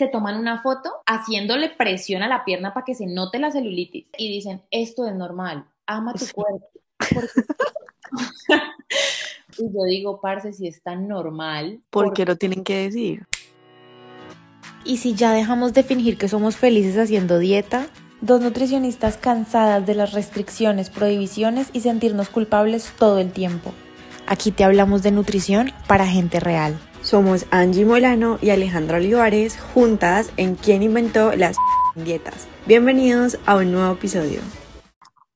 se toman una foto haciéndole presión a la pierna para que se note la celulitis y dicen, esto es normal, ama tu cuerpo. y yo digo, parce, si es tan normal. ¿Por qué lo tienen que decir? Y si ya dejamos de fingir que somos felices haciendo dieta, dos nutricionistas cansadas de las restricciones, prohibiciones y sentirnos culpables todo el tiempo. Aquí te hablamos de nutrición para gente real. Somos Angie Molano y Alejandra Olivares, juntas en Quién inventó las dietas. Bienvenidos a un nuevo episodio.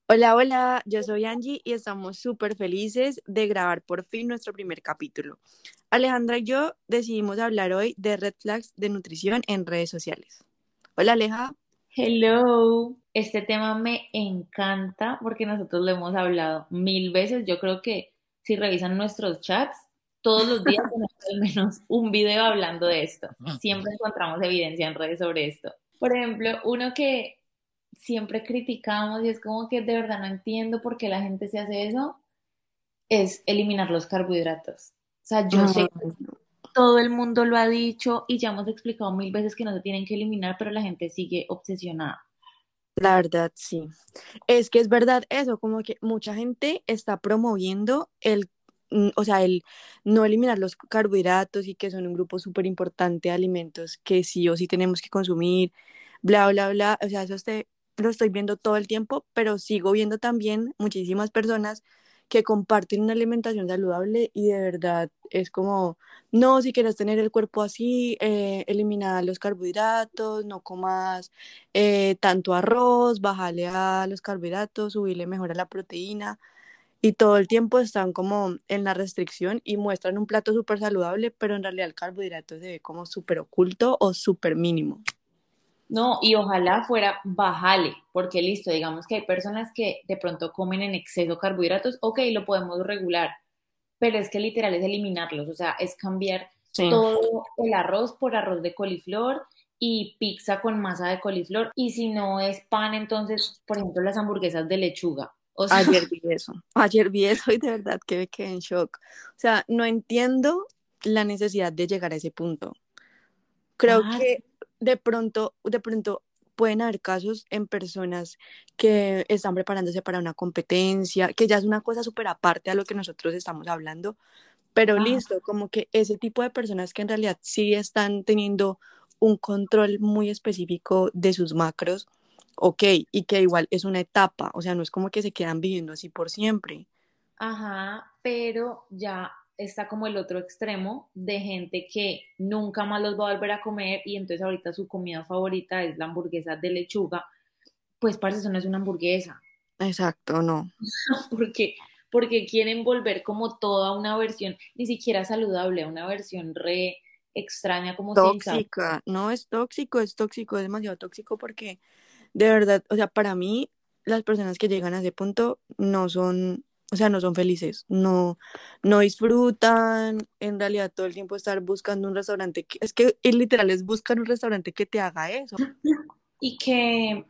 Hola, hola, yo soy Angie y estamos súper felices de grabar por fin nuestro primer capítulo. Alejandra y yo decidimos hablar hoy de red flags de nutrición en redes sociales. Hola, Aleja. Hello. Este tema me encanta porque nosotros lo hemos hablado mil veces. Yo creo que si revisan nuestros chats, todos los días tenemos al menos un video hablando de esto. Siempre encontramos evidencia en redes sobre esto. Por ejemplo, uno que siempre criticamos y es como que de verdad no entiendo por qué la gente se hace eso, es eliminar los carbohidratos. O sea, yo sé que todo el mundo lo ha dicho y ya hemos explicado mil veces que no se tienen que eliminar, pero la gente sigue obsesionada. La verdad, sí. Es que es verdad eso, como que mucha gente está promoviendo el o sea, el no eliminar los carbohidratos y que son un grupo súper importante de alimentos que sí o sí tenemos que consumir, bla, bla, bla, o sea, eso este, lo estoy viendo todo el tiempo, pero sigo viendo también muchísimas personas que comparten una alimentación saludable y de verdad es como, no, si quieres tener el cuerpo así, eh, elimina los carbohidratos, no comas eh, tanto arroz, bájale a los carbohidratos, subirle mejor a la proteína y todo el tiempo están como en la restricción y muestran un plato súper saludable, pero en realidad el carbohidrato se ve como súper oculto o súper mínimo. No, y ojalá fuera bajale, porque listo, digamos que hay personas que de pronto comen en exceso carbohidratos, ok, lo podemos regular, pero es que literal es eliminarlos, o sea, es cambiar todo el arroz por arroz de coliflor y pizza con masa de coliflor, y si no es pan, entonces, por ejemplo, las hamburguesas de lechuga, Ayer vi eso, ayer vi eso y de verdad que me quedé en shock. O sea, no entiendo la necesidad de llegar a ese punto. Creo ah. que de pronto, de pronto pueden haber casos en personas que están preparándose para una competencia, que ya es una cosa súper aparte a lo que nosotros estamos hablando, pero listo, como que ese tipo de personas que en realidad sí están teniendo un control muy específico de sus macros, ok, y que igual es una etapa, o sea, no es como que se quedan viviendo así por siempre. Ajá, pero ya está como el otro extremo de gente que nunca más los va a volver a comer y entonces ahorita su comida favorita es la hamburguesa de lechuga, pues parece eso no es una hamburguesa. Exacto, no. porque porque quieren volver como toda una versión ni siquiera saludable, una versión re extraña como tóxica, no es tóxico, es tóxico, es demasiado tóxico porque de verdad, o sea, para mí las personas que llegan a ese punto no son, o sea, no son felices, no, no disfrutan, en realidad todo el tiempo estar buscando un restaurante, es que literal es buscar un restaurante que te haga eso. Y que,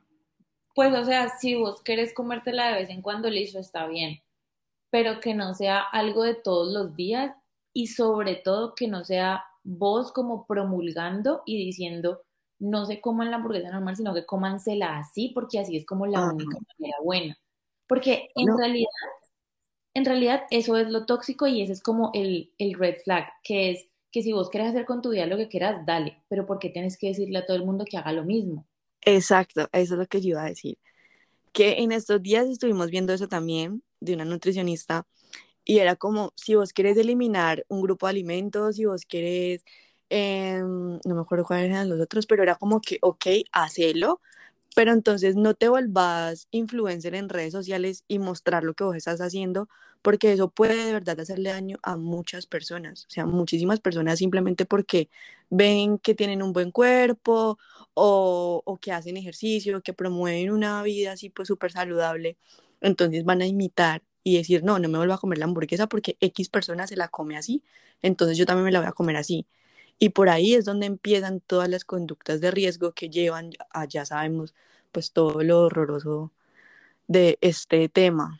pues, o sea, si vos querés comértela de vez en cuando, listo, está bien, pero que no sea algo de todos los días y sobre todo que no sea vos como promulgando y diciendo, no se coman la hamburguesa normal, sino que cómansela así, porque así es como la única manera buena. Porque en realidad, en realidad eso es lo tóxico y ese es como el, el red flag, que es que si vos querés hacer con tu vida lo que quieras, dale, pero ¿por qué tienes que decirle a todo el mundo que haga lo mismo? Exacto, eso es lo que yo iba a decir. Que en estos días estuvimos viendo eso también de una nutricionista y era como, si vos quieres eliminar un grupo de alimentos, si vos quieres Em, no me acuerdo cuáles eran los otros, pero era como que, ok, hacelo, pero entonces no te vuelvas influencer en redes sociales y mostrar lo que vos estás haciendo, porque eso puede de verdad hacerle daño a muchas personas, o sea, muchísimas personas simplemente porque ven que tienen un buen cuerpo o, o que hacen ejercicio, que promueven una vida así pues súper saludable, entonces van a imitar y decir, no, no me vuelvo a comer la hamburguesa porque X persona se la come así, entonces yo también me la voy a comer así. Y por ahí es donde empiezan todas las conductas de riesgo que llevan a, ya sabemos, pues todo lo horroroso de este tema.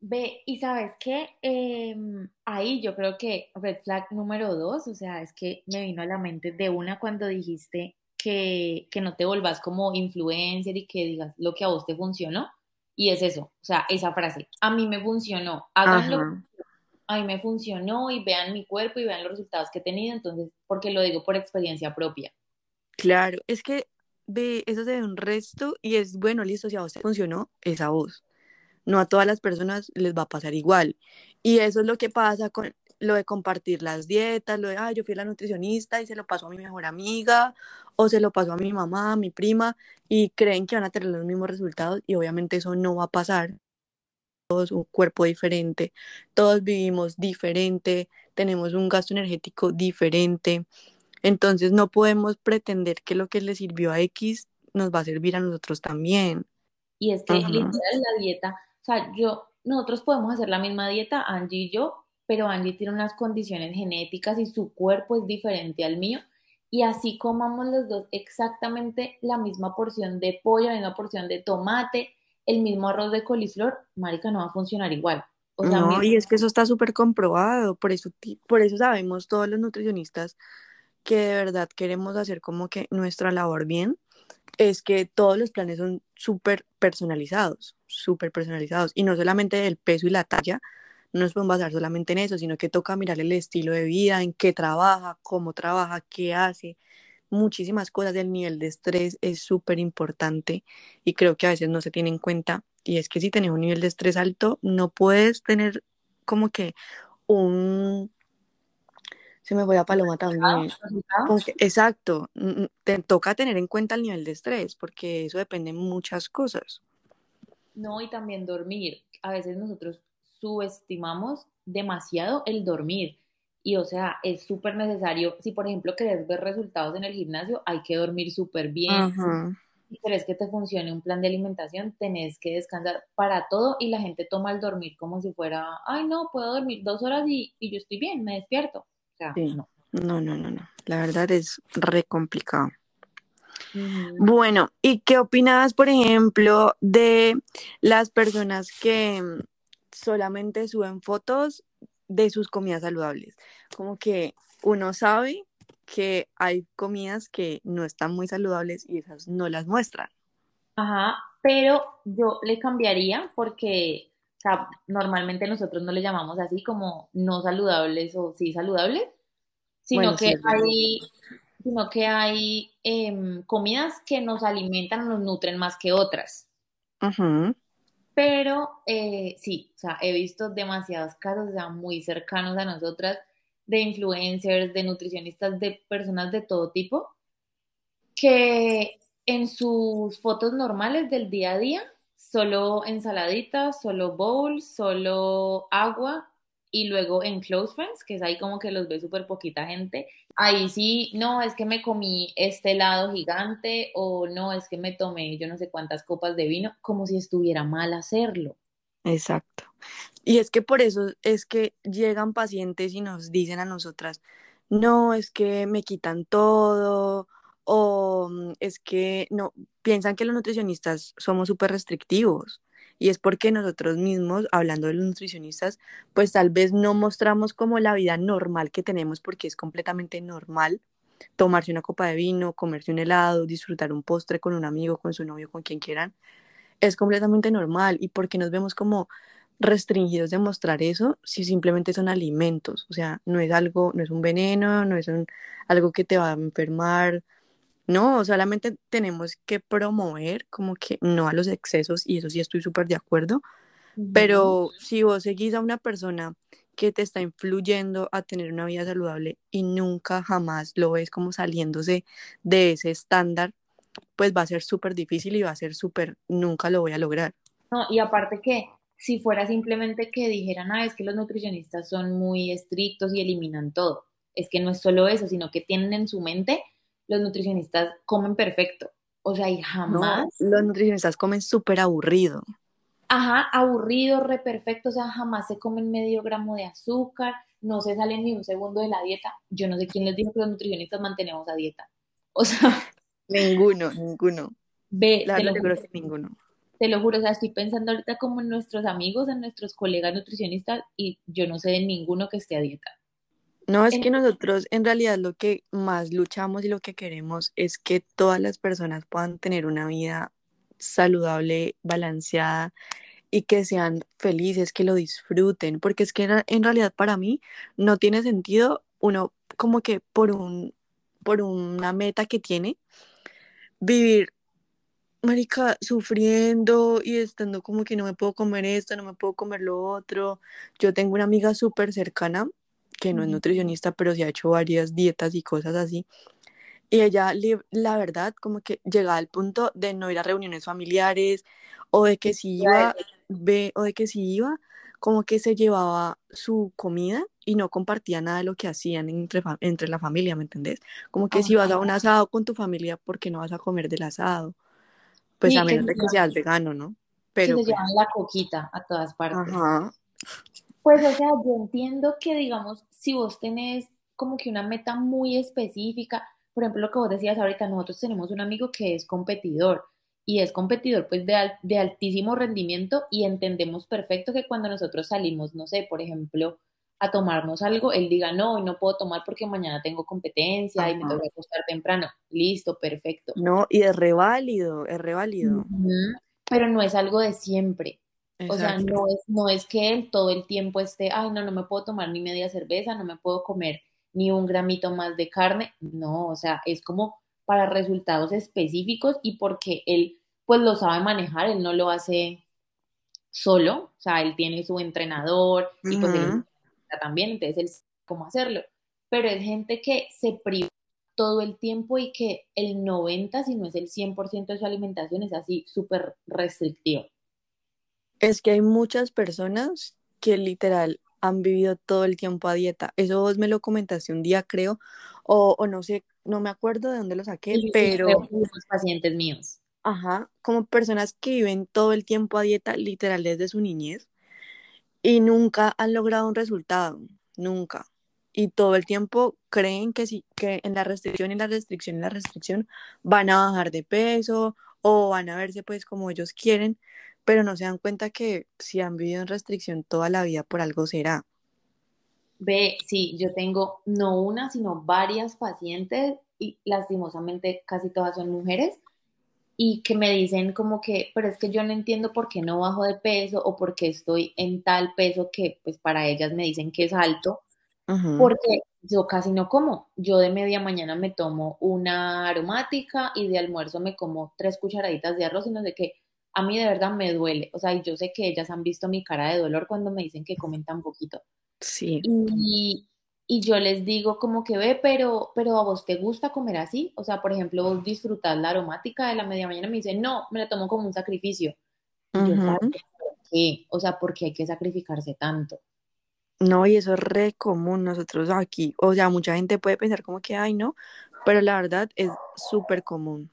Ve, y sabes qué, em, ahí yo creo que red flag número dos, o sea, es que me vino a la mente de una cuando dijiste que, que no te volvas como influencer y que digas lo que a vos te funcionó. Y es eso, o sea, esa frase, a mí me funcionó, háganlo. A mí me funcionó y vean mi cuerpo y vean los resultados que he tenido, entonces, porque lo digo por experiencia propia. Claro, es que ve, eso se ve un resto y es bueno, listo, si a vos te funcionó, es a vos. No a todas las personas les va a pasar igual. Y eso es lo que pasa con lo de compartir las dietas, lo de, ah, yo fui a la nutricionista y se lo pasó a mi mejor amiga o se lo pasó a mi mamá, a mi prima y creen que van a tener los mismos resultados y obviamente eso no va a pasar. Todos un cuerpo diferente, todos vivimos diferente, tenemos un gasto energético diferente. Entonces no podemos pretender que lo que le sirvió a X nos va a servir a nosotros también. Y es que Ajá. literal la dieta, o sea, yo, nosotros podemos hacer la misma dieta, Angie y yo, pero Angie tiene unas condiciones genéticas y su cuerpo es diferente al mío. Y así comamos los dos exactamente la misma porción de pollo, la misma porción de tomate, el mismo arroz de coliflor, marica, no va a funcionar igual. O sea, No, mi- y es que eso está súper comprobado, por eso, por eso sabemos todos los nutricionistas que de verdad queremos hacer como que nuestra labor bien, es que todos los planes son súper personalizados, súper personalizados, y no solamente el peso y la talla, no nos podemos basar solamente en eso, sino que toca mirar el estilo de vida, en qué trabaja, cómo trabaja, qué hace, muchísimas cosas, el nivel de estrés es súper importante y creo que a veces no se tiene en cuenta, y es que si tienes un nivel de estrés alto, no puedes tener como que un... Se me fue la paloma también. que- exacto, te toca tener en cuenta el nivel de estrés, porque eso depende de muchas cosas. No, y también dormir. A veces nosotros subestimamos demasiado el dormir. Y o sea, es súper necesario. Si por ejemplo querés ver resultados en el gimnasio, hay que dormir súper bien. Ajá. Si querés que te funcione un plan de alimentación, tenés que descansar para todo. Y la gente toma el dormir como si fuera, ay, no, puedo dormir dos horas y, y yo estoy bien, me despierto. O sea, Sí. no. No, no, no, no. La verdad es re complicado. Bueno, ¿y qué opinas, por ejemplo, de las personas que solamente suben fotos de sus comidas saludables? Como que uno sabe que hay comidas que no están muy saludables y esas no las muestran. Ajá, pero yo le cambiaría porque, o sea, normalmente nosotros no le llamamos así como no saludables o sí saludables, sino Bueno, que hay, sino que hay em, comidas que nos alimentan, nos nutren más que otras. Ujú. Pero eh, sí, o sea, he visto demasiados casos, o sea, muy cercanos a nosotras, de influencers, de nutricionistas, de personas de todo tipo, que en sus fotos normales del día a día, solo ensaladitas, solo bowls, solo agua, y luego en Close Friends, que es ahí como que los ve súper poquita gente, ahí sí, no, es que me comí este helado gigante, o no, es que me tomé yo no sé cuántas copas de vino, como si estuviera mal hacerlo. Exacto. Y es que por eso es que llegan pacientes y nos dicen a nosotras, no, es que me quitan todo, o mm, es que no, piensan que los nutricionistas somos súper restrictivos. Y es porque nosotros mismos, hablando de los nutricionistas, pues tal vez no mostramos como la vida normal que tenemos, porque es completamente normal tomarse una copa de vino, comerse un helado, disfrutar un postre con un amigo, con su novio, con quien quieran. Es completamente normal y porque nos vemos como restringidos de mostrar eso si simplemente son alimentos, o sea, no es algo, no es un veneno, no es algo que te va a enfermar, no, solamente tenemos que promover como que no a los excesos y eso sí estoy súper de acuerdo, pero si vos seguís a una persona que te está influyendo a tener una vida saludable y nunca jamás lo ves como saliéndose de ese estándar, pues va a ser súper difícil y va a ser súper, nunca lo voy a lograr. No, y aparte que si fuera simplemente que dijeran, ah, es que los nutricionistas son muy estrictos y eliminan todo. Es que no es solo eso, sino que tienen en su mente los nutricionistas comen perfecto. O sea, y jamás. No, los nutricionistas comen súper aburrido. Ajá, aburrido, re perfecto, o sea, jamás se comen medio gramo de azúcar, no se salen ni un segundo de la dieta. Yo no sé quién les dijo que los nutricionistas mantenemos a dieta. O sea, Ninguno, ninguno. ve, La te lo juro, que ninguno. te lo juro, o sea, estoy pensando ahorita como en nuestros amigos, en nuestros colegas nutricionistas, y yo no sé de ninguno que esté a dieta. No, es que nosotros en realidad lo que más luchamos y lo que queremos es que todas las personas puedan tener una vida saludable, balanceada y que sean felices, que lo disfruten, porque es que en realidad para mí no tiene sentido uno como que por un por una meta que tiene vivir marica, sufriendo y estando como que no me puedo comer esto, no me puedo comer lo otro. Yo tengo una amiga súper cercana que no es nutricionista, pero se ha hecho varias dietas y cosas así. Y ella, la verdad, como que llegaba al punto de no ir a reuniones familiares o de que si iba, ve, o de que si iba, como que se llevaba su comida y no compartía nada de lo que hacían entre, entre la familia, ¿me entendés? Como que si vas a un asado con tu familia, ¿por qué no vas a comer del asado? Pues a menos de que seas vegano, ¿no? Pero se pues llevan la coquita a todas partes. Ajá. Pues, o sea, yo entiendo que, digamos, si vos tenés como que una meta muy específica, por ejemplo, lo que vos decías ahorita, nosotros tenemos un amigo que es competidor y es competidor pues de, de altísimo rendimiento y entendemos perfecto que cuando nosotros salimos, no sé, por ejemplo, a tomarnos algo, él diga, no, hoy no puedo tomar porque mañana tengo competencia y me tengo que acostar temprano. Listo, perfecto. No, y es reválido, es reválido. Pero no es algo de siempre. O sea, no es, no es que él todo el tiempo esté, ay, no, no me puedo tomar ni media cerveza, no me puedo comer ni un gramito más de carne. No, o sea, es como para resultados específicos y porque él pues lo sabe manejar, él no lo hace solo, o sea, él tiene su entrenador y pues él también, entonces él sabe cómo hacerlo. Pero es gente que se priva todo el tiempo y que el 90, si no es el 100% de su alimentación, es así súper restrictivo. Es que hay muchas personas que literal han vivido todo el tiempo a dieta. Eso vos me lo comentaste un día, creo, o, no sé, no me acuerdo de dónde lo saqué, pero... Los pacientes míos. Ajá, como personas que viven todo el tiempo a dieta, literal desde su niñez, y nunca han logrado un resultado, nunca. Y todo el tiempo creen que, sí, que en la restricción y la restricción y la restricción van a bajar de peso o van a verse pues como ellos quieren, pero no se dan cuenta que si han vivido en restricción toda la vida por algo será. Ve, sí, yo tengo no una, sino varias pacientes y lastimosamente casi todas son mujeres y que me dicen como que, pero es que yo no entiendo por qué no bajo de peso o por qué estoy en tal peso que pues para ellas me dicen que es alto, porque yo casi no como. Yo de media mañana me tomo una aromática y de almuerzo me como tres cucharaditas de arroz y no sé qué a mí de verdad me duele. O sea, yo sé que ellas han visto mi cara de dolor cuando me dicen que comen tan poquito. Sí. Y, y yo les digo como que ve, pero, pero a vos te gusta comer así. O sea, por ejemplo, vos disfrutas la aromática de la media mañana, me dicen, no, me la tomo como un sacrificio. yo, ¿por qué? O sea, ¿por qué hay que sacrificarse tanto? No, y eso es re común nosotros aquí. O sea, mucha gente puede pensar como que, ay, no, pero la verdad es súper común.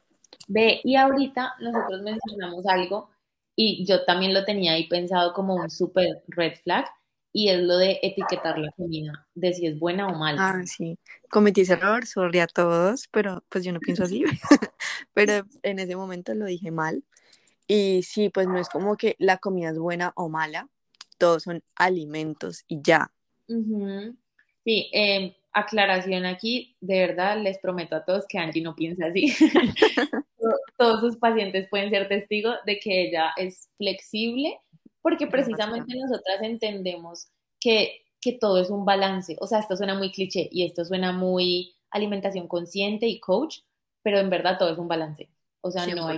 Ve, y ahorita nosotros mencionamos algo y yo también lo tenía ahí pensado como un super red flag y es lo de etiquetar la comida, de si es buena o mala. Ah, sí. Cometí ese error, sorry a todos, pero pues yo no pienso así. pero en ese momento lo dije mal. Y sí, pues no es como que la comida es buena o mala, todos son alimentos y ya. Sí, eh, aclaración aquí, de verdad les prometo a todos que Angie no piensa así. todos sus pacientes pueden ser testigos de que ella es flexible, porque precisamente nosotras entendemos que, que todo es un balance. O sea, esto suena muy cliché y esto suena muy alimentación consciente y coach, pero en verdad todo es un balance. O sea, no hay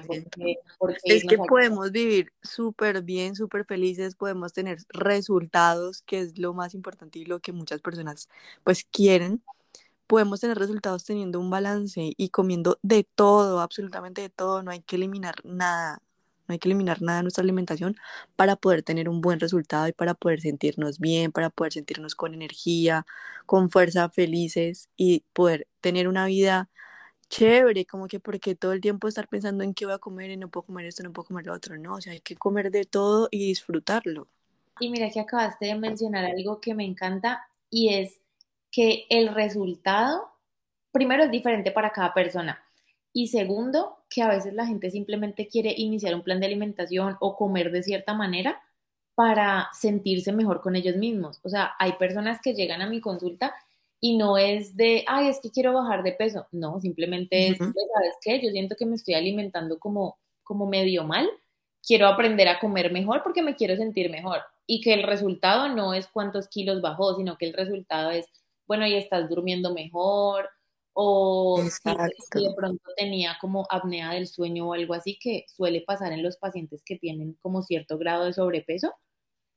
por qué, Es que podemos vivir súper bien, súper felices, podemos tener resultados, que es lo más importante y lo que muchas personas pues quieren. Podemos tener resultados teniendo un balance y comiendo de todo, absolutamente de todo. No hay que eliminar nada, no hay que eliminar nada de nuestra alimentación para poder tener un buen resultado y para poder sentirnos bien, para poder sentirnos con energía, con fuerza, felices y poder tener una vida chévere, como que porque todo el tiempo estar pensando en qué voy a comer y no puedo comer esto, no puedo comer lo otro, no, o sea, hay que comer de todo y disfrutarlo. Y mira que acabaste de mencionar algo que me encanta y es que el resultado, primero, es diferente para cada persona. Y segundo, que a veces la gente simplemente quiere iniciar un plan de alimentación o comer de cierta manera para sentirse mejor con ellos mismos. O sea, hay personas que llegan a mi consulta y no es de, ay, es que quiero bajar de peso. No, simplemente es, Ujú. ¿sabes qué? Yo siento que me estoy alimentando como, como medio mal. Quiero aprender a comer mejor porque me quiero sentir mejor. Y que el resultado no es cuántos kilos bajó, sino que el resultado es, bueno, y estás durmiendo mejor, o si, si de pronto tenía como apnea del sueño o algo así, que suele pasar en los pacientes que tienen como cierto grado de sobrepeso.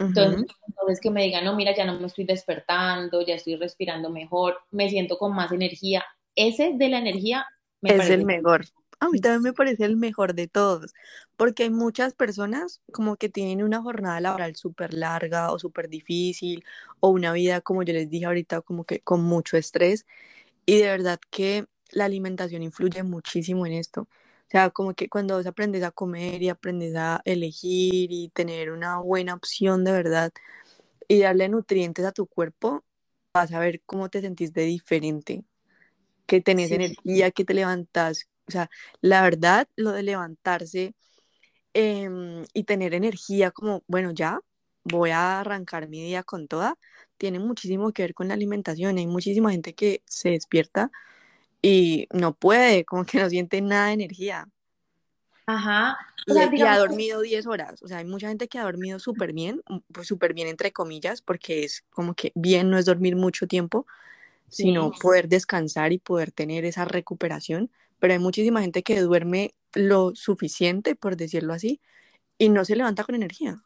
Entonces, Ujú. entonces que me digan, no, mira, ya no me estoy despertando, ya estoy respirando mejor, me siento con más energía. Ese de la energía me Es el parece. mejor. A mí también me parece el mejor de todos, porque hay muchas personas como que tienen una jornada laboral súper larga o súper difícil, o una vida, como yo les dije ahorita, como que con mucho estrés, y de verdad que la alimentación influye muchísimo en esto. O sea, como que cuando vos aprendes a comer y aprendes a elegir y tener una buena opción de verdad y darle nutrientes a tu cuerpo, vas a ver cómo te sentís de diferente, que tenés Sí, energía, que te levantas. O sea, la verdad, lo de levantarse em, y tener energía como, bueno, ya voy a arrancar mi día con toda, tiene muchísimo que ver con la alimentación. Hay muchísima gente que se despierta y no puede, como que no siente nada de energía. ajá. O Y, sea, y ha dormido 10 horas. O sea, hay mucha gente que ha dormido súper bien, pues súper bien entre comillas, porque es como que bien no es dormir mucho tiempo, sino sí. poder descansar y poder tener esa recuperación. Pero hay muchísima gente que duerme lo suficiente, por decirlo así, y no se levanta con energía.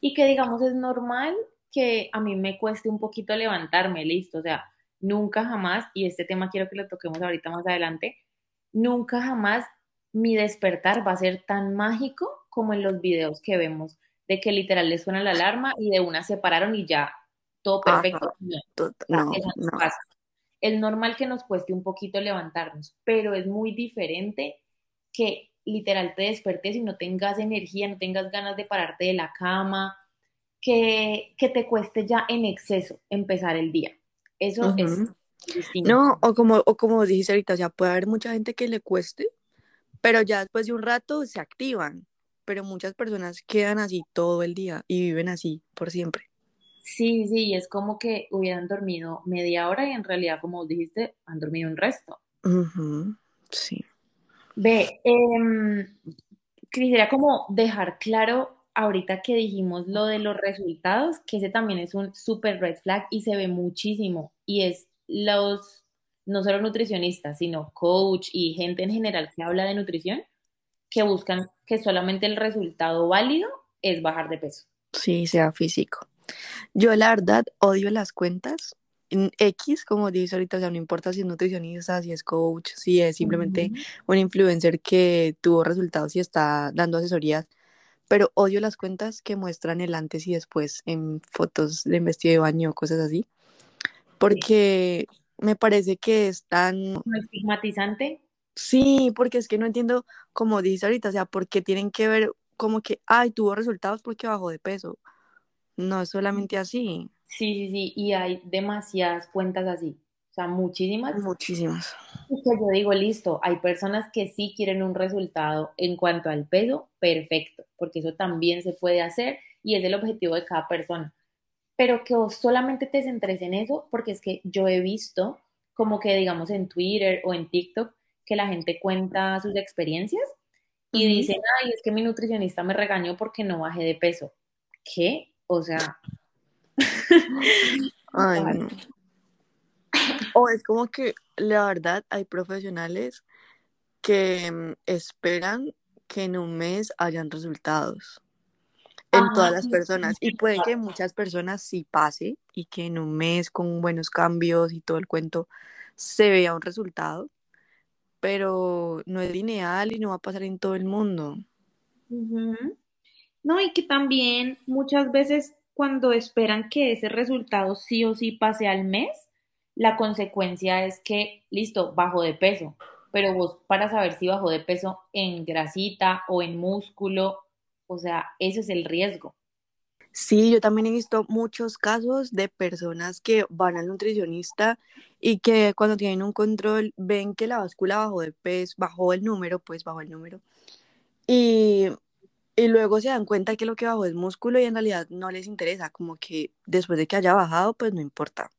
Y que digamos es normal que a mí me cueste un poquito levantarme, listo. O sea, nunca jamás, y este tema quiero que lo toquemos ahorita más adelante, nunca jamás mi despertar va a ser tan mágico como en los videos que vemos, de que literal les suena la alarma y de una se pararon y ya todo Ajá, perfecto. No, no, no no. Es normal que nos cueste un poquito levantarnos, pero es muy diferente que literal te despertes y no tengas energía, no tengas ganas de pararte de la cama, que, que te cueste ya en exceso empezar el día. Eso es distinto. No, o como, o como dijiste ahorita, o sea, puede haber mucha gente que le cueste, pero ya después de un rato se activan. Pero muchas personas quedan así todo el día y viven así por siempre. Sí, sí, es como que hubieran dormido media hora y en realidad, como dijiste, han dormido un resto. Ujú, Sí. Ve, em, quisiera como dejar claro ahorita que dijimos lo de los resultados, que ese también es un super red flag y se ve muchísimo. Y es los, no solo nutricionistas, sino coach y gente en general que habla de nutrición, que buscan que solamente el resultado válido es bajar de peso. Sí, sea físico. Yo la verdad odio las cuentas en X, como dices ahorita, o sea, no importa si es nutricionista, si es coach, si es simplemente un influencer que tuvo resultados y está dando asesorías, pero odio las cuentas que muestran el antes y después en fotos de vestido de baño cosas así, Sí. porque me parece que es tan... ¿No estigmatizante? Sí, porque es que no entiendo, como dices ahorita, o sea, ¿por qué tienen que ver como que, ay, tuvo resultados porque bajó de peso? No es solamente así. Sí, sí, sí, y hay demasiadas cuentas así, o sea, muchísimas. Muchísimas. Que yo digo, listo, hay personas que sí quieren un resultado en cuanto al peso, perfecto, porque eso también se puede hacer y es el objetivo de cada persona. Pero que vos solamente te centres en eso, porque es que yo he visto como que, digamos, en Twitter o en TikTok, que la gente cuenta sus experiencias y dicen, ay, es que mi nutricionista me regañó porque no bajé de peso. ¿Qué? O sea, Ay, no. O es como que la verdad hay profesionales que mm, esperan que en un mes hayan resultados en ajá, todas las personas y puede que muchas personas sí pase y que en un mes con buenos cambios y todo el cuento se vea un resultado, pero no es lineal y no va a pasar en todo el mundo. Ujú. No, y que también muchas veces cuando esperan que ese resultado sí o sí pase al mes, la consecuencia es que, listo, bajo de peso, pero vos para saber si bajó de peso en grasita o en músculo, o sea, ese es el riesgo. Sí, yo también he visto muchos casos de personas que van al nutricionista y que cuando tienen un control ven que la báscula bajó de peso, bajó el número, pues bajó el número. Y, y luego se dan cuenta que lo que bajó es músculo y en realidad no les interesa, como que después de que haya bajado, pues no importa.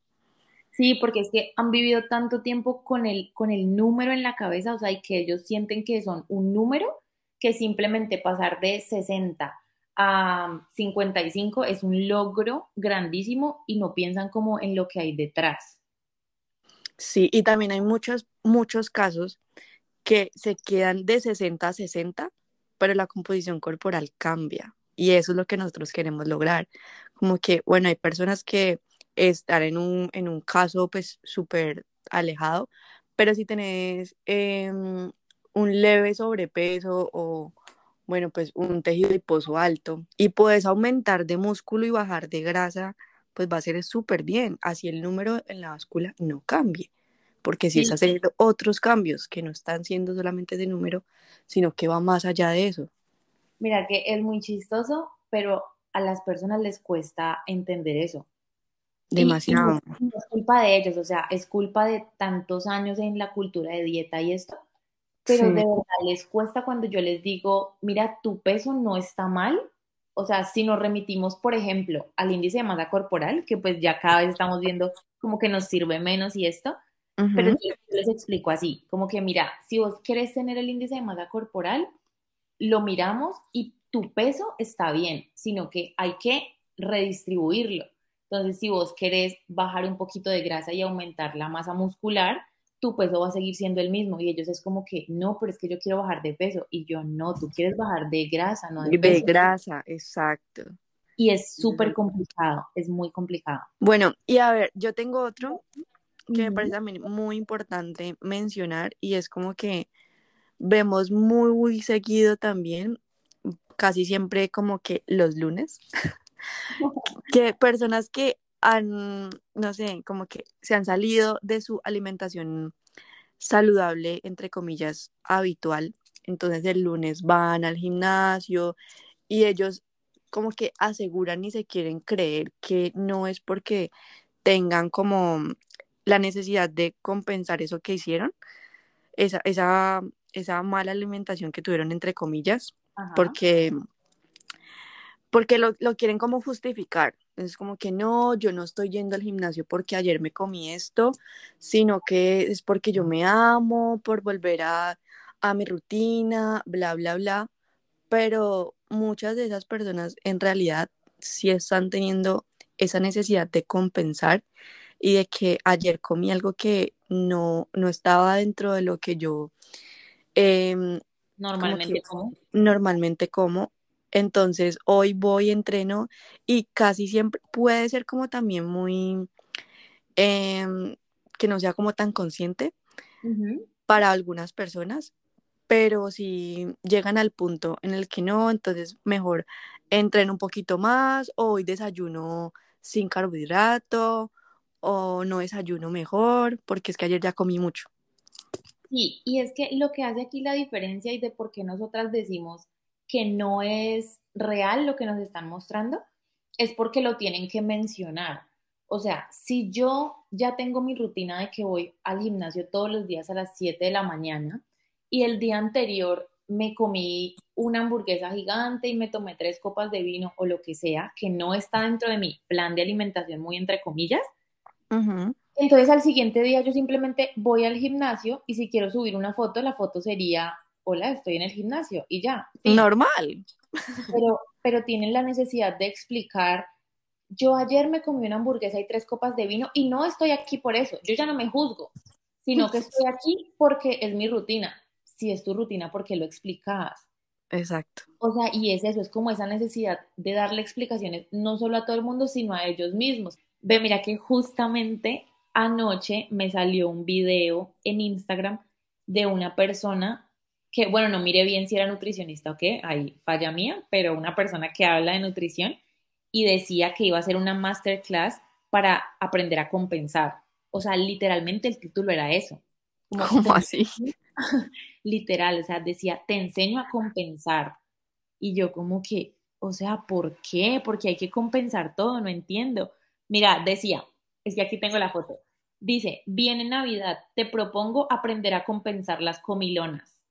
Sí, porque es que han vivido tanto tiempo con el, con el número en la cabeza, o sea, y que ellos sienten que son un número, que simplemente pasar de 60 a 55 es un logro grandísimo y no piensan como en lo que hay detrás. Sí, y también hay muchos, muchos casos que se quedan de 60 a 60, pero la composición corporal cambia. Y eso es lo que nosotros queremos lograr. Como que, bueno, hay personas que están en un, en un caso pues súper alejado, pero si tenés em, un leve sobrepeso o, bueno, pues un tejido adiposo alto y puedes aumentar de músculo y bajar de grasa, pues va a ser súper bien. Así el número en la báscula no cambie. Porque si es hacer otros cambios que no están siendo solamente de número, sino que va más allá de eso. Mira que es muy chistoso, pero a las personas les cuesta entender eso. Demasiado. no, es culpa de ellos, o sea, es culpa de tantos años en la cultura de dieta y esto, pero de verdad les cuesta cuando yo les digo, mira, tu peso no está mal. O sea, si nos remitimos, por ejemplo, al índice de masa corporal, que pues ya cada vez estamos viendo como que nos sirve menos y esto, pero yo les explico así, como que mira, si vos querés tener el índice de masa corporal, lo miramos y tu peso está bien, sino que hay que redistribuirlo. Entonces, si vos querés bajar un poquito de grasa y aumentar la masa muscular, tu peso va a seguir siendo el mismo. Y ellos es como que, no, pero es que yo quiero bajar de peso. Y yo, no, tú quieres bajar de grasa, no de, de grasa, exacto. Y es súper complicado, es muy complicado. Bueno, y a ver, yo tengo otro que me parece también muy importante mencionar y es como que vemos muy, muy seguido también, casi siempre como que los lunes, que personas que han, no sé, como que se han salido de su alimentación saludable, entre comillas, habitual. Entonces el lunes van al gimnasio y ellos como que aseguran y se quieren creer que no es porque tengan como la necesidad de compensar eso que hicieron, esa, esa, esa mala alimentación que tuvieron, entre comillas, porque, porque lo, lo quieren como justificar. Es como que no, yo no estoy yendo al gimnasio porque ayer me comí esto, sino que es porque yo me amo, por volver a, a mi rutina, bla, bla, bla. Pero muchas de esas personas en realidad sí están teniendo esa necesidad de compensar y de que ayer comí algo que no, no estaba dentro de lo que yo em, normalmente como. Normalmente como entonces hoy voy, entreno y casi siempre puede ser como también muy, em, que no sea como tan consciente para algunas personas, pero si llegan al punto en el que no, entonces mejor entreno un poquito más o hoy desayuno sin carbohidrato o no desayuno mejor porque es que ayer ya comí mucho. Sí, y es que lo que hace aquí la diferencia y de por qué nosotras decimos que no es real lo que nos están mostrando, es porque lo tienen que mencionar. O sea, si yo ya tengo mi rutina de que voy al gimnasio todos los días a las 7 de la mañana y el día anterior me comí una hamburguesa gigante y me tomé tres copas de vino o lo que sea, que no está dentro de mi plan de alimentación muy entre comillas, entonces al siguiente día yo simplemente voy al gimnasio y si quiero subir una foto, la foto sería hola, estoy en el gimnasio y ya. Normal. Pero, pero tienen la necesidad de explicar, yo ayer me comí una hamburguesa y tres copas de vino y no estoy aquí por eso, yo ya no me juzgo, sino que estoy aquí porque es mi rutina. Si es tu rutina, ¿por qué lo explicas? Exacto. O sea, y es eso, es como esa necesidad de darle explicaciones no solo a todo el mundo, sino a ellos mismos. Ve, mira que justamente anoche me salió un video en Instagram de una persona que, bueno, no mire bien si era nutricionista o qué, ahí falla mía, pero una persona que habla de nutrición y decía que iba a hacer una masterclass para aprender a compensar. O sea, literalmente el título era eso. ¿Cómo así? Literal, o sea, decía, te enseño a compensar. Y yo como que, o sea, ¿por qué? Porque hay que compensar todo, no entiendo. Mira, decía, es que aquí tengo la foto. Dice, viene Navidad, te propongo aprender a compensar las comilonas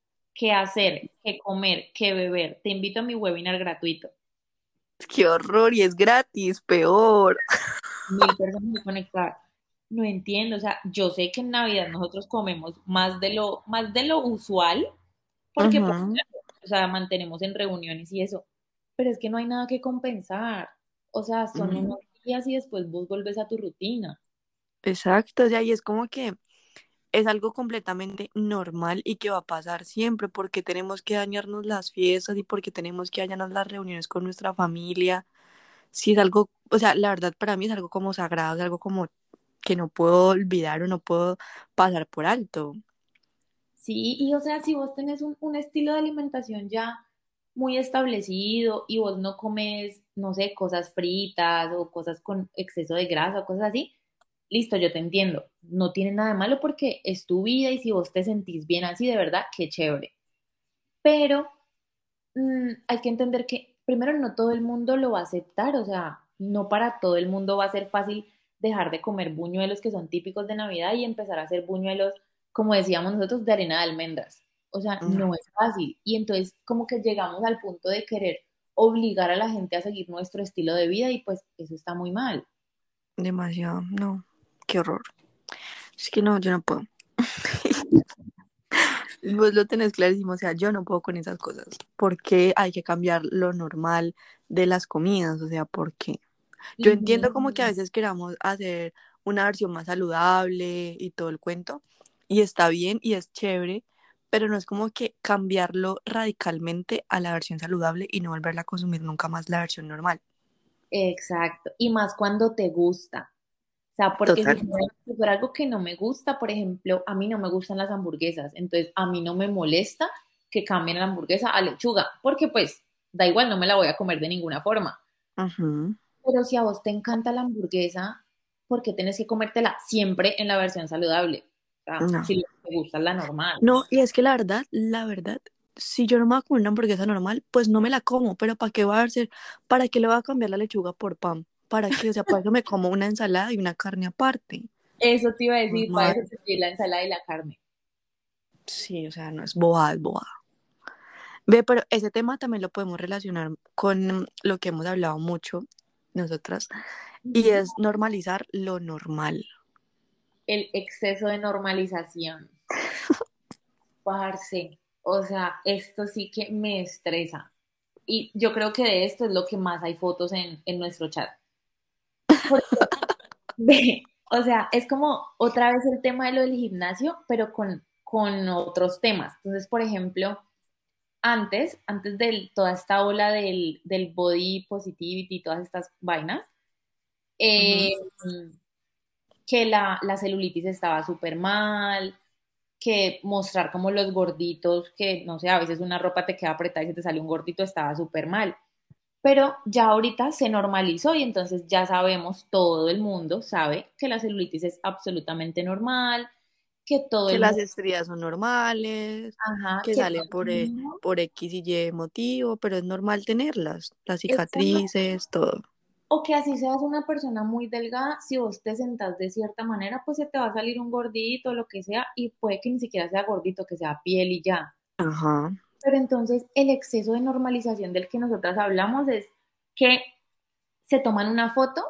qué hacer, qué comer, qué beber. Te invito a mi webinar gratuito. Qué horror, y es gratis, peor. Mil personas conectadas. no entiendo, o sea, yo sé que en Navidad nosotros comemos más de lo, más de lo usual, porque, pues, o sea, mantenemos en reuniones y eso, pero es que no hay nada que compensar, o sea, son unos días y después vos volves a tu rutina. Exacto, o sea, y es como que es algo completamente normal y que va a pasar siempre, porque tenemos que dañarnos las fiestas y porque tenemos que dañarnos las reuniones con nuestra familia. Si es algo, o sea, la verdad para mí es algo como sagrado, es algo como que no puedo olvidar o no puedo pasar por alto. Sí, y o sea, si vos tenés un, un estilo de alimentación ya muy establecido y vos no comes, no sé, cosas fritas o cosas con exceso de grasa o cosas así, listo, yo te entiendo. No tiene nada malo porque es tu vida y si vos te sentís bien así, de verdad, qué chévere. Pero mm, hay que entender que primero no todo el mundo lo va a aceptar, o sea, no para todo el mundo va a ser fácil dejar de comer buñuelos que son típicos de Navidad y empezar a hacer buñuelos, como decíamos nosotros, de arena de almendras. O sea, no es fácil. Y entonces como que llegamos al punto de querer obligar a la gente a seguir nuestro estilo de vida y pues eso está muy mal. Demasiado, no, qué horror. Es que no, yo no puedo. Vos lo tenés clarísimo, o sea, yo no puedo con esas cosas. porque hay que cambiar lo normal de las comidas? O sea, ¿por qué? Yo entiendo como que a veces queramos hacer una versión más saludable y todo el cuento, y está bien y es chévere, pero no es como que cambiarlo radicalmente a la versión saludable y no volverla a consumir nunca más la versión normal. Exacto, y más cuando te gusta. O sea, porque si fuera algo que no me gusta, por ejemplo, a mí no me gustan las hamburguesas, entonces a mí no me molesta que cambien la hamburguesa a lechuga, porque pues da igual, no me la voy a comer de ninguna forma. Pero si a vos te encanta la hamburguesa, ¿por qué tenés que comértela siempre en la versión saludable? O sea, Si te gusta la normal. No, y es que la verdad, la verdad, si yo no me voy a comer una hamburguesa normal, pues no me la como, pero ¿para qué va a ser? ¿Para qué le voy a cambiar la lechuga por pan? ¿Para qué? O sea, para que me como una ensalada y una carne aparte. Eso te iba a decir, para eso te la ensalada y la carne. Sí, o sea, no es boba, es boba. Ve, pero ese tema también lo podemos relacionar con lo que hemos hablado mucho nosotras, y es normalizar lo normal. El exceso de normalización. Parce, o sea, esto sí que me estresa. Y yo creo que de esto es lo que más hay fotos en, en nuestro chat. o sea, es como otra vez el tema de lo del gimnasio, pero con, con otros temas. Entonces, por ejemplo, antes, antes de toda esta ola del, body positivity y todas estas vainas, eh, que la, celulitis estaba súper mal, que mostrar como los gorditos, que no sé, a veces una ropa te queda apretada y se te sale un gordito, estaba súper mal. Pero ya ahorita se normalizó y entonces ya sabemos, todo el mundo sabe que la celulitis es absolutamente normal, que todo que las estrías son normales, que, salen por, e, por X y Y motivo, pero es normal tenerlas, las cicatrices, todo. O que así seas una persona muy delgada, si vos te sentás de cierta manera, pues se te va a salir un gordito, lo que sea, y puede que ni siquiera sea gordito, que sea piel y ya. Ajá. Pero entonces el exceso de normalización del que nosotras hablamos es que se toman una foto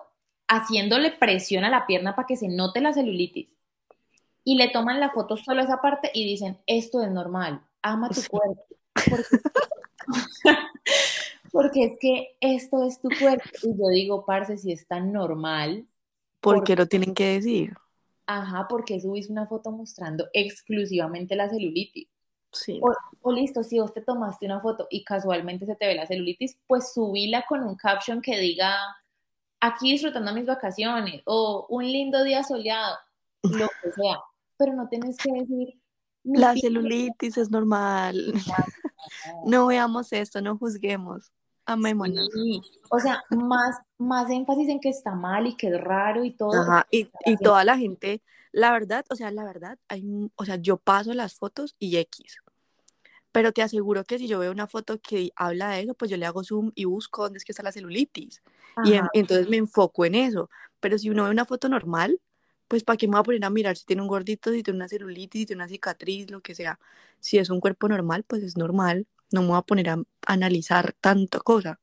haciéndole presión a la pierna para que se note la celulitis y le toman la foto solo a esa parte y dicen, esto es normal, ama tu cuerpo. Porque, es que esto es tu cuerpo. Y yo digo, parce, si es tan normal. ¿Por qué lo tienen que decir? Ajá, porque subís una foto mostrando exclusivamente la celulitis. Sí. O, listo, si vos te tomaste una foto y casualmente se te ve la celulitis, pues subíla con un caption que diga, aquí disfrutando mis vacaciones, o un lindo día soleado, lo que sea pero no tienes que decir... La celulitis es normal. no veamos esto, no juzguemos. Amémonos. O sea, más, más énfasis en que está mal y que es raro y todo. Ajá, y, y toda la gente, la verdad, o sea, la verdad, hay, o sea, yo paso las fotos y X. Pero te aseguro que si yo veo una foto que habla de eso, pues yo le hago zoom y busco dónde es que está la celulitis. Y entonces me enfoco en eso. Pero si uno ve una foto normal, pues para qué me voy a poner a mirar si tiene un gordito, si tiene una celulitis, si tiene una cicatriz, lo que sea. Si es un cuerpo normal, pues es normal. No me voy a poner a analizar tanta cosa.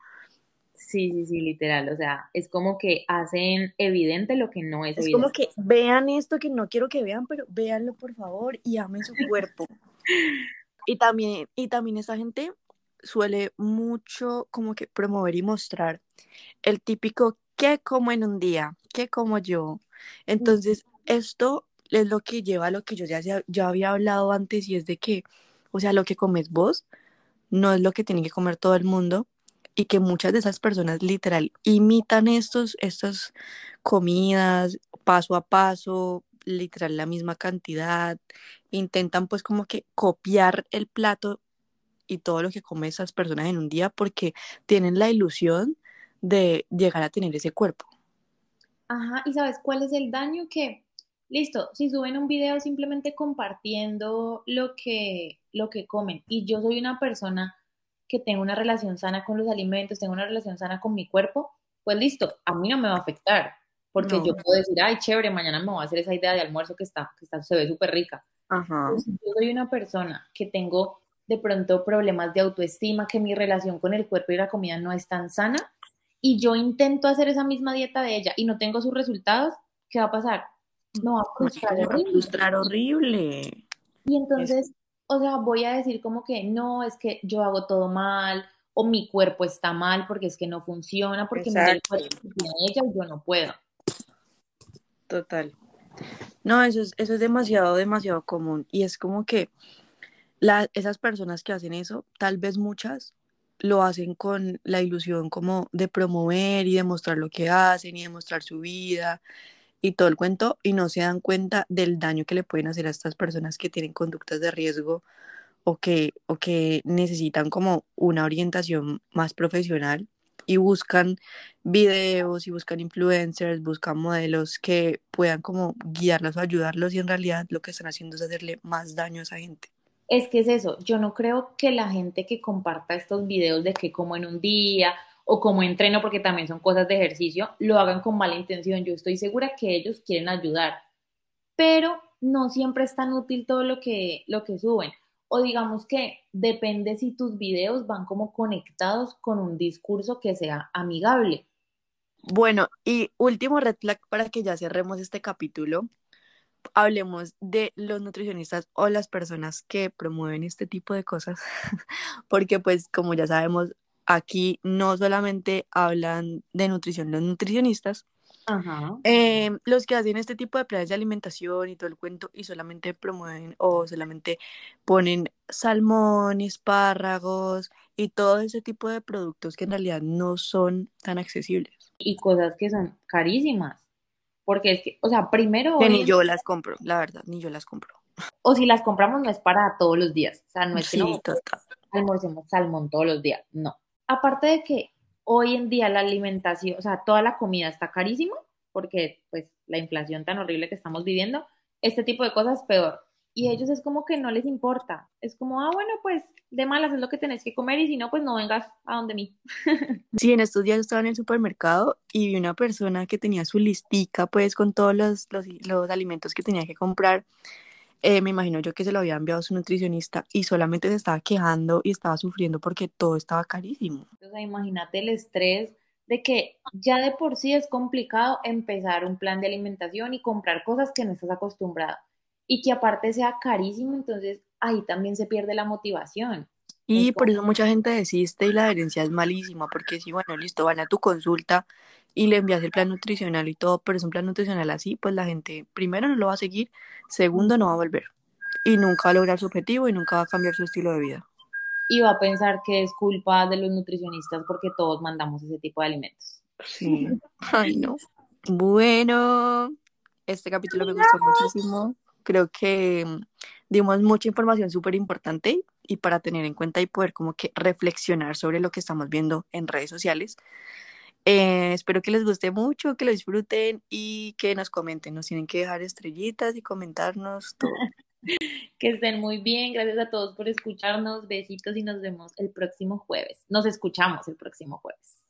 Sí, sí, sí, literal. O sea, es como que hacen evidente lo que no es, Es evidente. como que vean esto que no quiero que vean, pero véanlo por favor y amen su cuerpo. Y también, y también esa gente suele mucho como que promover y mostrar el típico qué como en un día, qué como yo. Entonces, esto es lo que lleva a lo que yo ya, ya había hablado antes y es de que, o sea, lo que comes vos no es lo que tiene que comer todo el mundo y que muchas de esas personas literal imitan estos, estas comidas paso a paso, literal la misma cantidad, intentan pues como que copiar el plato y todo lo que comen esas personas en un día porque tienen la ilusión de llegar a tener ese cuerpo. Ajá, y ¿sabes cuál es el daño? Que, listo, si suben un video simplemente compartiendo lo que, lo que comen y yo soy una persona que tengo una relación sana con los alimentos, tengo una relación sana con mi cuerpo, pues listo, a mí no me va a afectar, porque No. yo puedo decir, ay, chévere, mañana me voy a hacer esa idea de almuerzo que está, que está, se ve súper rica. Ajá. Si yo soy una persona que tengo de pronto problemas de autoestima, que mi relación con el cuerpo y la comida no es tan sana, y yo intento hacer esa misma dieta de ella y no tengo sus resultados, ¿qué va a pasar? No a frustrar Me a horrible. frustrar horrible. Y entonces, o sea, voy a decir como que no, es que yo hago todo mal, o mi cuerpo está mal porque es que no funciona, porque mira el cuerpo ella y yo no puedo. Total. No, eso es, eso es demasiado, demasiado común. Y es como que la, esas personas que hacen eso, tal vez muchas lo hacen con la ilusión como de promover y de mostrar lo que hacen y de mostrar su vida y todo el cuento y no se dan cuenta del daño que le pueden hacer a estas personas que tienen conductas de riesgo o que, o que necesitan como una orientación más profesional y buscan videos y buscan influencers, buscan modelos que puedan como guiarlos o ayudarlos y en realidad lo que están haciendo es hacerle más daño a esa gente. Es que es eso, yo no creo que la gente que comparta estos videos de que como en un día o como entreno, porque también son cosas de ejercicio, lo hagan con mala intención. Yo estoy segura que ellos quieren ayudar, pero no siempre es tan útil todo lo que, lo que suben. O digamos que depende si tus videos van como conectados con un discurso que sea amigable. Bueno, y último red flag para que ya cerremos este capítulo. Hablemos de los nutricionistas o las personas que promueven este tipo de cosas, porque pues como ya sabemos, aquí no solamente hablan de nutrición los nutricionistas, Ajá. eh, los que hacen este tipo de planes de alimentación y todo el cuento y solamente promueven o solamente ponen salmón, espárragos y todo ese tipo de productos que en realidad no son tan accesibles. Y cosas que son carísimas. Porque es que, o sea, primero... Que ni yo las compro, la verdad, ni yo las compro. O si las compramos no es para todos los días. O sea, no es que Sí, no total. almorcemos salmón todos los días. No. Aparte de que hoy en día la alimentación, o sea, toda la comida está carísima, porque pues la inflación tan horrible que estamos viviendo, este tipo de cosas peor. Y ellos es como que no les importa. Es como, ah, bueno, pues de malas es lo que tenés que comer y si no, pues no vengas a donde mí. Sí, en estos días estaba en el supermercado y vi una persona que tenía su listica, pues, con todos los, los, los alimentos que tenía que comprar. Eh, me imagino yo que se lo había enviado su nutricionista y solamente se estaba quejando y estaba sufriendo porque todo estaba carísimo. O sea, imagínate el estrés de que ya de por sí es complicado empezar un plan de alimentación y comprar cosas que no estás acostumbrado. Y que aparte sea carísimo, entonces ahí también se pierde la motivación. Y por eso mucha gente desiste y la adherencia es malísima, porque si, bueno, listo, van a tu consulta y le envías el plan nutricional y todo, pero es un plan nutricional así, pues la gente primero no lo va a seguir, segundo no va a volver y nunca va a lograr su objetivo y nunca va a cambiar su estilo de vida. Y va a pensar que es culpa de los nutricionistas porque todos mandamos ese tipo de alimentos. Sí. Ay, no. Bueno, este capítulo me gustó muchísimo. Creo que mm, dimos mucha información súper importante y para tener en cuenta y poder como que reflexionar sobre lo que estamos viendo en redes sociales. Eh, espero que les guste mucho, que lo disfruten y que nos comenten. Nos tienen que dejar estrellitas y comentarnos todo. Que estén muy bien. Gracias a todos por escucharnos. Besitos y nos vemos el próximo jueves. Nos escuchamos el próximo jueves.